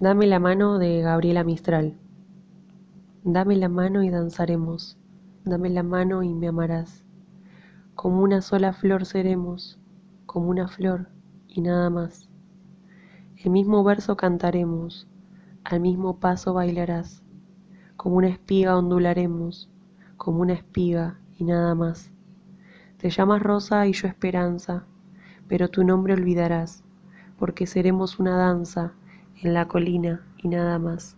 Dame la mano de Gabriela Mistral. Dame la mano y danzaremos. Dame la mano y me amarás. Como una sola flor seremos, como una flor y nada más. El mismo verso cantaremos, al mismo paso bailarás. Como una espiga ondularemos, como una espiga y nada más. Te llamas Rosa y yo Esperanza, pero tu nombre olvidarás, porque seremos una danza en la colina y nada más.